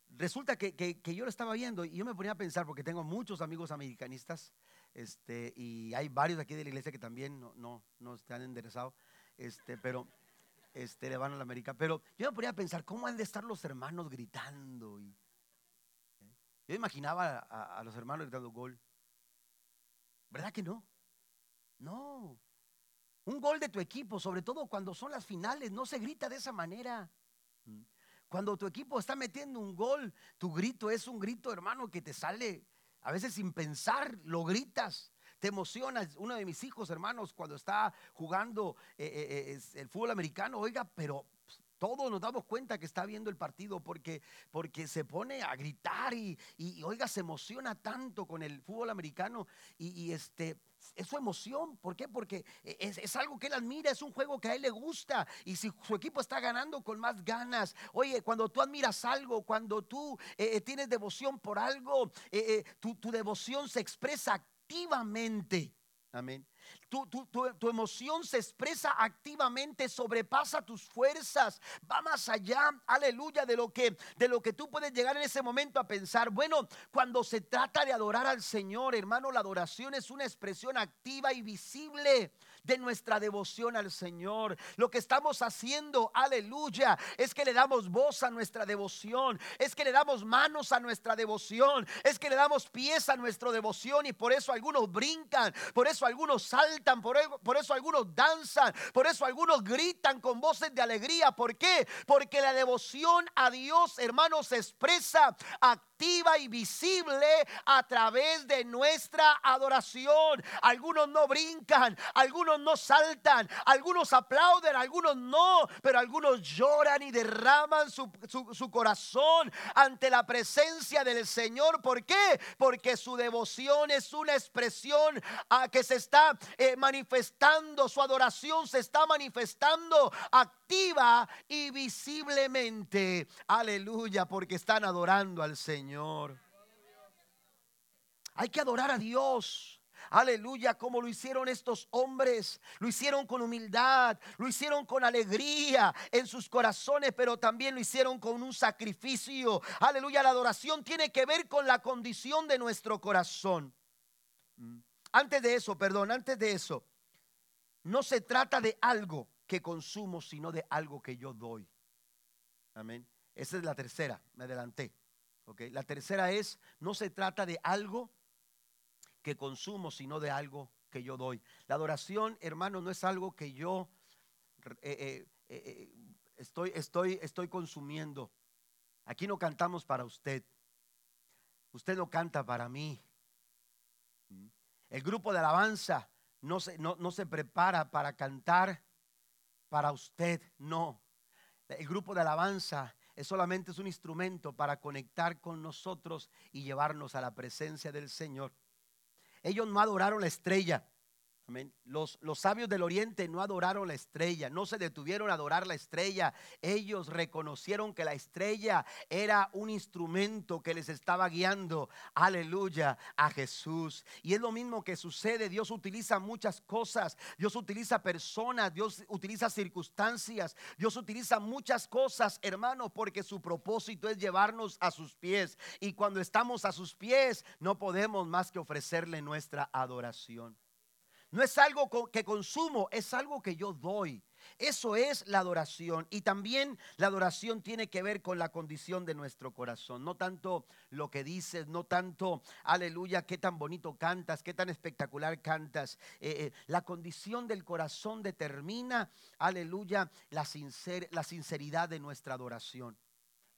Speaker 1: resulta que, yo lo estaba viendo y yo me ponía a pensar, porque tengo muchos amigos americanistas, este, y hay varios aquí de la iglesia que también no, no, no están enderezados, este, pero este, le van a la América. Pero yo me ponía a pensar, ¿cómo han de estar los hermanos gritando? Y, yo imaginaba a, a los hermanos gritando gol. ¿Verdad que no? No. Un gol de tu equipo, sobre todo cuando son las finales, no se grita de esa manera. Mm. Cuando tu equipo está metiendo un gol, tu grito es un grito, hermano, que te sale a veces sin pensar, lo gritas, te emocionas. Uno de mis hijos, hermanos, cuando está jugando eh, eh, eh, el fútbol americano, oiga, pero todos nos damos cuenta que está viendo el partido porque, porque se pone a gritar y, oiga, se emociona tanto con el fútbol americano y, este, es su emoción. ¿Por qué? Porque es, algo que él admira, es un juego que a él le gusta. Y si su equipo está ganando con más ganas, oye, cuando tú admiras algo, cuando tú eh, eh, tienes devoción por algo, eh, tu, tu devoción se expresa activamente. Amén. Tu, emoción se expresa activamente, sobrepasa tus fuerzas, va más allá, aleluya, de lo que de lo que tú puedes llegar en ese momento a pensar. Bueno, cuando se trata de adorar al Señor, hermano, la adoración es una expresión activa y visible de nuestra devoción al Señor. Lo que estamos haciendo, aleluya, es que le damos voz a nuestra devoción, es que le damos manos a nuestra devoción, es que le damos pies a nuestra devoción y por eso algunos brincan, por eso algunos saltan, por, por eso algunos danzan, por eso algunos gritan con voces de alegría. ¿Por qué? Porque la devoción a Dios, hermanos, se expresa activa y visible a través de nuestra adoración. Algunos no brincan, algunos no saltan, algunos aplauden, algunos no, pero algunos lloran y derraman su, corazón ante la presencia del Señor. ¿Por qué? Porque su devoción es una expresión a que se está eh, manifestando, su adoración se está manifestando activa y visiblemente. Aleluya, porque están adorando al. Señor. Hay que adorar a Dios. Aleluya, como lo hicieron estos hombres. Lo hicieron con humildad, lo hicieron con alegría en sus corazones, pero también lo hicieron con un sacrificio. Aleluya, la adoración tiene que ver con la condición de nuestro corazón. Mm. Antes de eso, perdón, antes de eso, no se trata de algo que consumo, sino de algo que yo doy. Amén. Esa es la tercera, me adelanté. La tercera es, no se trata de algo que consumo, sino de algo que yo doy. La adoración, hermano, no es algo que yo eh, eh, eh, estoy, estoy, estoy consumiendo. Aquí no cantamos para usted. Usted no canta para mí. El grupo de alabanza no se, no, no se prepara para cantar para usted, no. El grupo de alabanza es solamente es un instrumento para conectar con nosotros y llevarnos a la presencia del Señor. Ellos no adoraron la estrella, los, los, sabios del oriente no adoraron la estrella, no se detuvieron a adorar la estrella. Ellos reconocieron que la estrella era un instrumento que les estaba guiando, aleluya, a Jesús. Y es lo mismo que sucede. Dios utiliza muchas cosas. Dios utiliza personas, Dios utiliza circunstancias, Dios utiliza muchas cosas, hermanos, porque su propósito es llevarnos a sus pies. Y cuando estamos a sus pies, no podemos más que ofrecerle nuestra adoración. No es algo que consumo, es algo que yo doy. Eso es la adoración. Y también la adoración tiene que ver con la condición de nuestro corazón. No tanto lo que dices, no tanto, aleluya, qué tan bonito cantas, qué tan espectacular cantas. Eh, eh, la condición del corazón determina, aleluya, la, la sinceridad de nuestra adoración.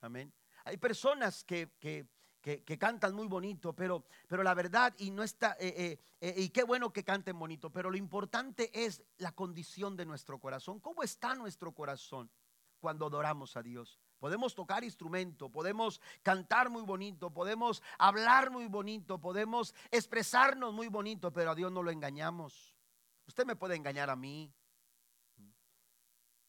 Speaker 1: Amén. Hay personas que, que que, cantan muy bonito, pero, pero la verdad, y no está, eh, eh, eh, y qué bueno que canten bonito, pero lo importante es la condición de nuestro corazón. ¿Cómo está nuestro corazón cuando adoramos a Dios? Podemos tocar instrumento, podemos cantar muy bonito, podemos hablar muy bonito, podemos expresarnos muy bonito, pero a Dios no lo engañamos. Usted me puede engañar a mí.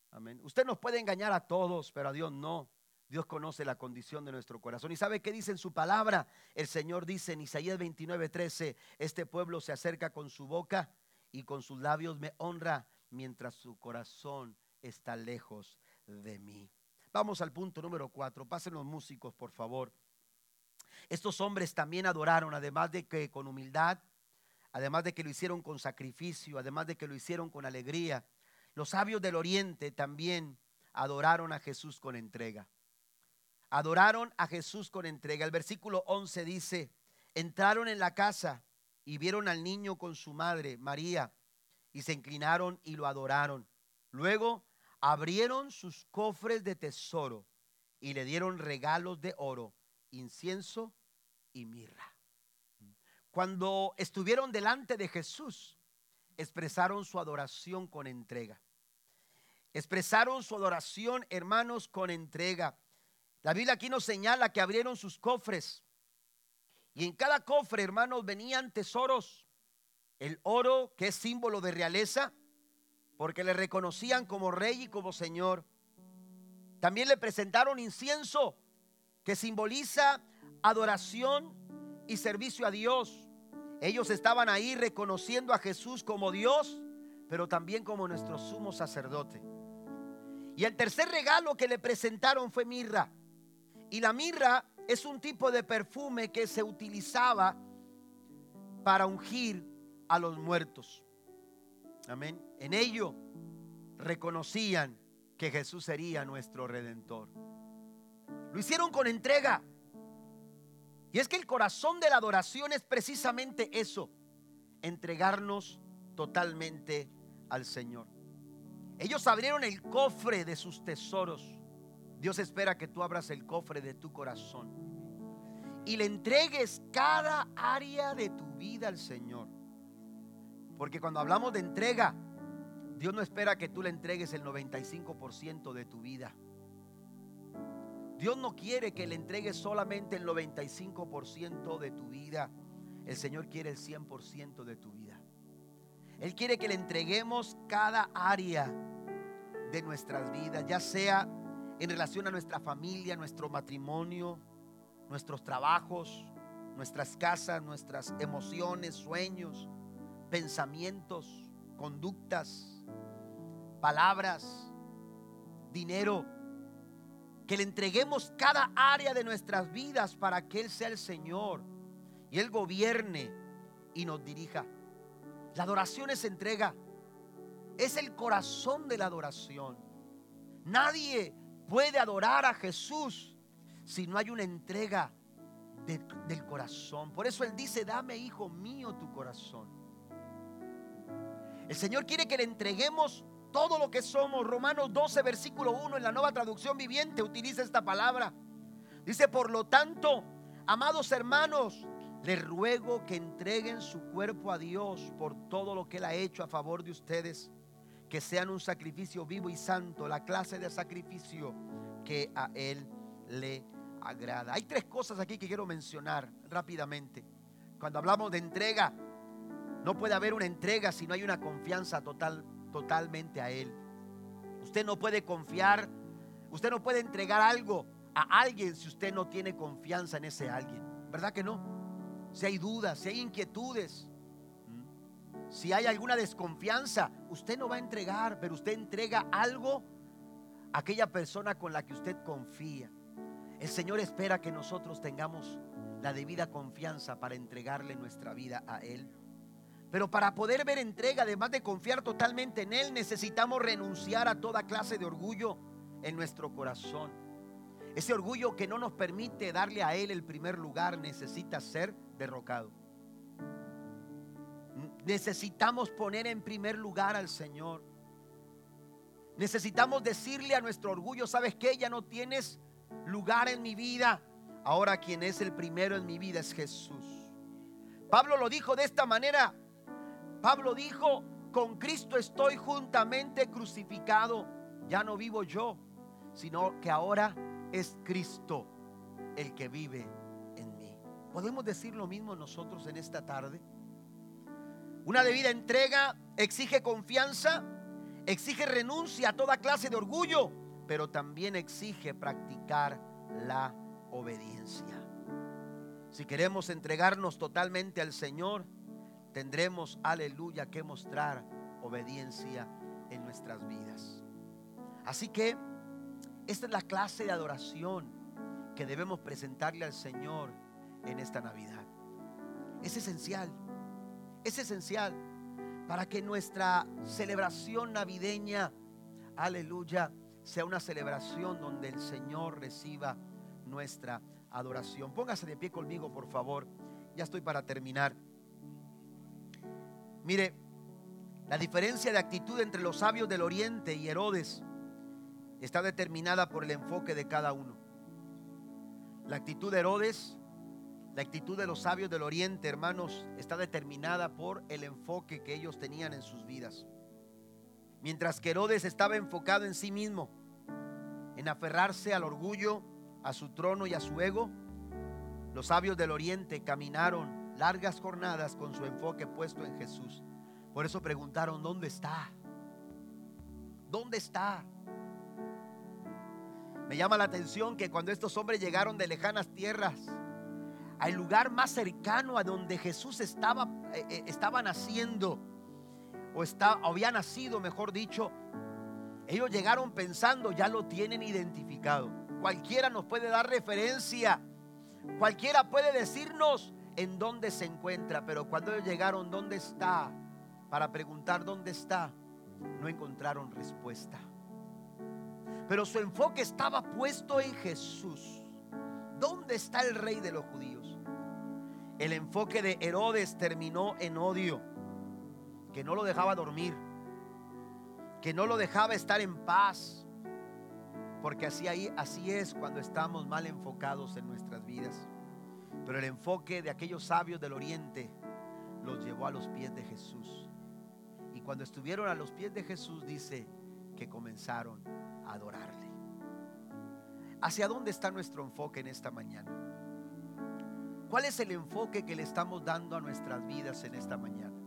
Speaker 1: Amén. Usted nos puede engañar a todos, pero a Dios no. Dios conoce la condición de nuestro corazón. ¿Y sabe qué dice en su palabra? El Señor dice en Isaías 29, 13, este pueblo se acerca con su boca y con sus labios me honra mientras su corazón está lejos de mí. Vamos al punto número cuatro. Pasen los músicos, por favor. Estos hombres también adoraron, además de que con humildad, además de que lo hicieron con sacrificio, además de que lo hicieron con alegría. Los sabios del oriente también adoraron a Jesús con entrega. Adoraron a Jesús con entrega. El versículo 11 dice, entraron en la casa y vieron al niño con su madre, María, y se inclinaron y lo adoraron. Luego abrieron sus cofres de tesoro y le dieron regalos de oro, incienso y mirra. Cuando estuvieron delante de Jesús, expresaron su adoración con entrega. Expresaron su adoración, hermanos, con entrega. La Biblia aquí nos señala que abrieron sus cofres. Y en cada cofre, hermanos, venían tesoros. El oro, que es símbolo de realeza, porque le reconocían como rey y como señor. También le presentaron incienso, que simboliza adoración y servicio a Dios. Ellos estaban ahí reconociendo a Jesús como Dios, pero también como nuestro sumo sacerdote. Y el tercer regalo que le presentaron fue mirra. Y la mirra es un tipo de perfume que se utilizaba para ungir a los muertos. Amén. En ello reconocían que Jesús sería nuestro redentor. Lo hicieron con entrega. Y es que el corazón de la adoración es precisamente eso, entregarnos totalmente al Señor. Ellos abrieron el cofre de sus tesoros. Dios espera que tú abras el cofre de tu corazón y le entregues cada área de tu vida al Señor. Porque cuando hablamos de entrega, Dios no espera que tú le entregues el 95% de tu vida. Dios no quiere que le entregues solamente el 95% de tu vida. El Señor quiere el 100% de tu vida. Él quiere que le entreguemos cada área de nuestras vidas, ya sea en relación a nuestra familia, nuestro matrimonio, nuestros trabajos, nuestras casas, nuestras emociones, sueños, pensamientos, conductas, palabras, dinero que le entreguemos cada área de nuestras vidas para que Él sea el Señor y Él gobierne y nos dirija. La adoración es entrega, es el corazón de la adoración. Nadie puede adorar a Jesús si no hay una entrega del corazón. Por eso Él dice, dame, hijo mío, tu corazón. El Señor quiere que le entreguemos todo lo que somos. Romanos 12, versículo 1 en la nueva traducción viviente utiliza esta palabra. Dice, por lo tanto, amados hermanos, les ruego que entreguen su cuerpo a Dios por todo lo que Él ha hecho a favor de ustedes, que sean un sacrificio vivo y santo, la clase de sacrificio que a Él le agrada. Hay tres cosas aquí que quiero mencionar rápidamente. Cuando hablamos de entrega, no puede haber una entrega si no hay una confianza total totalmente a Él. Usted no puede confiar, usted no puede entregar algo a alguien si usted no tiene confianza en ese alguien. ¿Verdad que no? Si hay dudas, si hay inquietudes, si hay alguna desconfianza, usted no va a entregar, pero usted entrega algo a aquella persona con la que usted confía. El Señor espera que nosotros tengamos la debida confianza para entregarle nuestra vida a Él. Pero para poder ver entrega, además de confiar totalmente en Él, necesitamos renunciar a toda clase de orgullo en nuestro corazón. Ese orgullo que no nos permite darle a Él el primer lugar necesita ser derrocado. Necesitamos poner en primer lugar al Señor. Necesitamos decirle a nuestro orgullo, ¿sabes qué? Ya no tienes lugar en mi vida. Ahora quien es el primero en mi vida es Jesús. Pablo lo dijo de esta manera Pablo dijo, con Cristo estoy juntamente crucificado. Ya no vivo yo, sino que ahora es Cristo el que vive en mí. ¿Podemos decir lo mismo nosotros en esta tarde? Una debida entrega exige confianza, exige renuncia a toda clase de orgullo, pero también exige practicar la obediencia. Si queremos entregarnos totalmente al Señor, tendremos, aleluya, que mostrar obediencia en nuestras vidas. Así que Esta es la clase de adoración que debemos presentarle al Señor en esta Navidad. Es esencial, es esencial para que nuestra celebración navideña, aleluya, sea una celebración donde el Señor reciba nuestra adoración. Póngase de pie conmigo, por favor. Ya estoy para terminar. Mire, la diferencia de actitud entre los sabios del oriente y Herodes está determinada por el enfoque de cada uno. La actitud de Herodes, la actitud de los sabios del oriente, hermanos, está determinada por el enfoque que ellos tenían en sus vidas. Mientras que Herodes estaba enfocado en sí mismo, en aferrarse al orgullo, a su trono y a su ego, los sabios del oriente caminaron largas jornadas con su enfoque puesto en Jesús. Por eso preguntaron, ¿dónde está? ¿Dónde está? Me llama la atención que cuando estos hombres llegaron de lejanas tierras, al lugar más cercano a donde Jesús estaba, eh, eh, estaba naciendo, o, está, había nacido, mejor dicho, ellos llegaron pensando, ya lo tienen identificado. Cualquiera nos puede dar referencia, cualquiera puede decirnos en dónde se encuentra, pero cuando ellos llegaron, ¿dónde está? Para preguntar dónde está, no encontraron respuesta. Pero su enfoque estaba puesto en Jesús. ¿Dónde está el rey de los judíos? El enfoque de Herodes terminó en odio que no lo dejaba dormir, que no lo dejaba estar en paz, porque así, ahí, así es cuando estamos mal enfocados en nuestras vidas. Pero el enfoque de aquellos sabios del oriente los llevó a los pies de Jesús. Y cuando estuvieron a los pies de Jesús dice que comenzaron a adorarle. ¿Hacia dónde está nuestro enfoque en esta mañana? ¿Cuál es el enfoque que le estamos dando a nuestras vidas en esta mañana?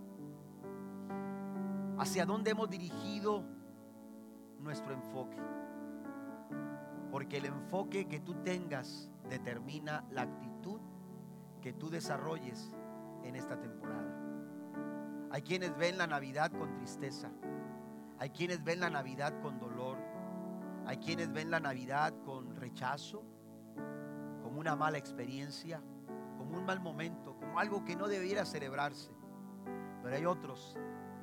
Speaker 1: hacia dónde hemos dirigido nuestro enfoque. Porque el enfoque que tú tengas determina la actitud que tú desarrolles en esta temporada. Hay quienes ven la Navidad con tristeza. Hay quienes ven la Navidad con dolor. Hay quienes ven la Navidad con rechazo, como una mala experiencia, como un mal momento, como algo que no debiera celebrarse. Pero hay otros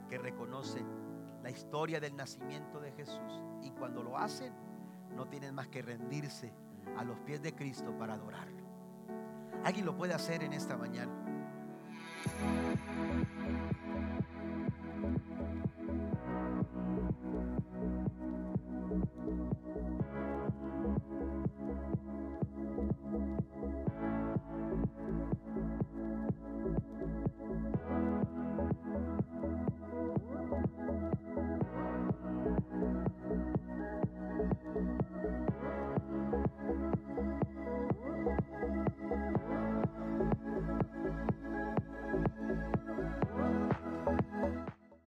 Speaker 1: que reconocen la historia del nacimiento de Jesús y cuando lo hacen no tienen más que rendirse a los pies de Cristo para adorarlo. ¿Alguien lo puede hacer en esta mañana?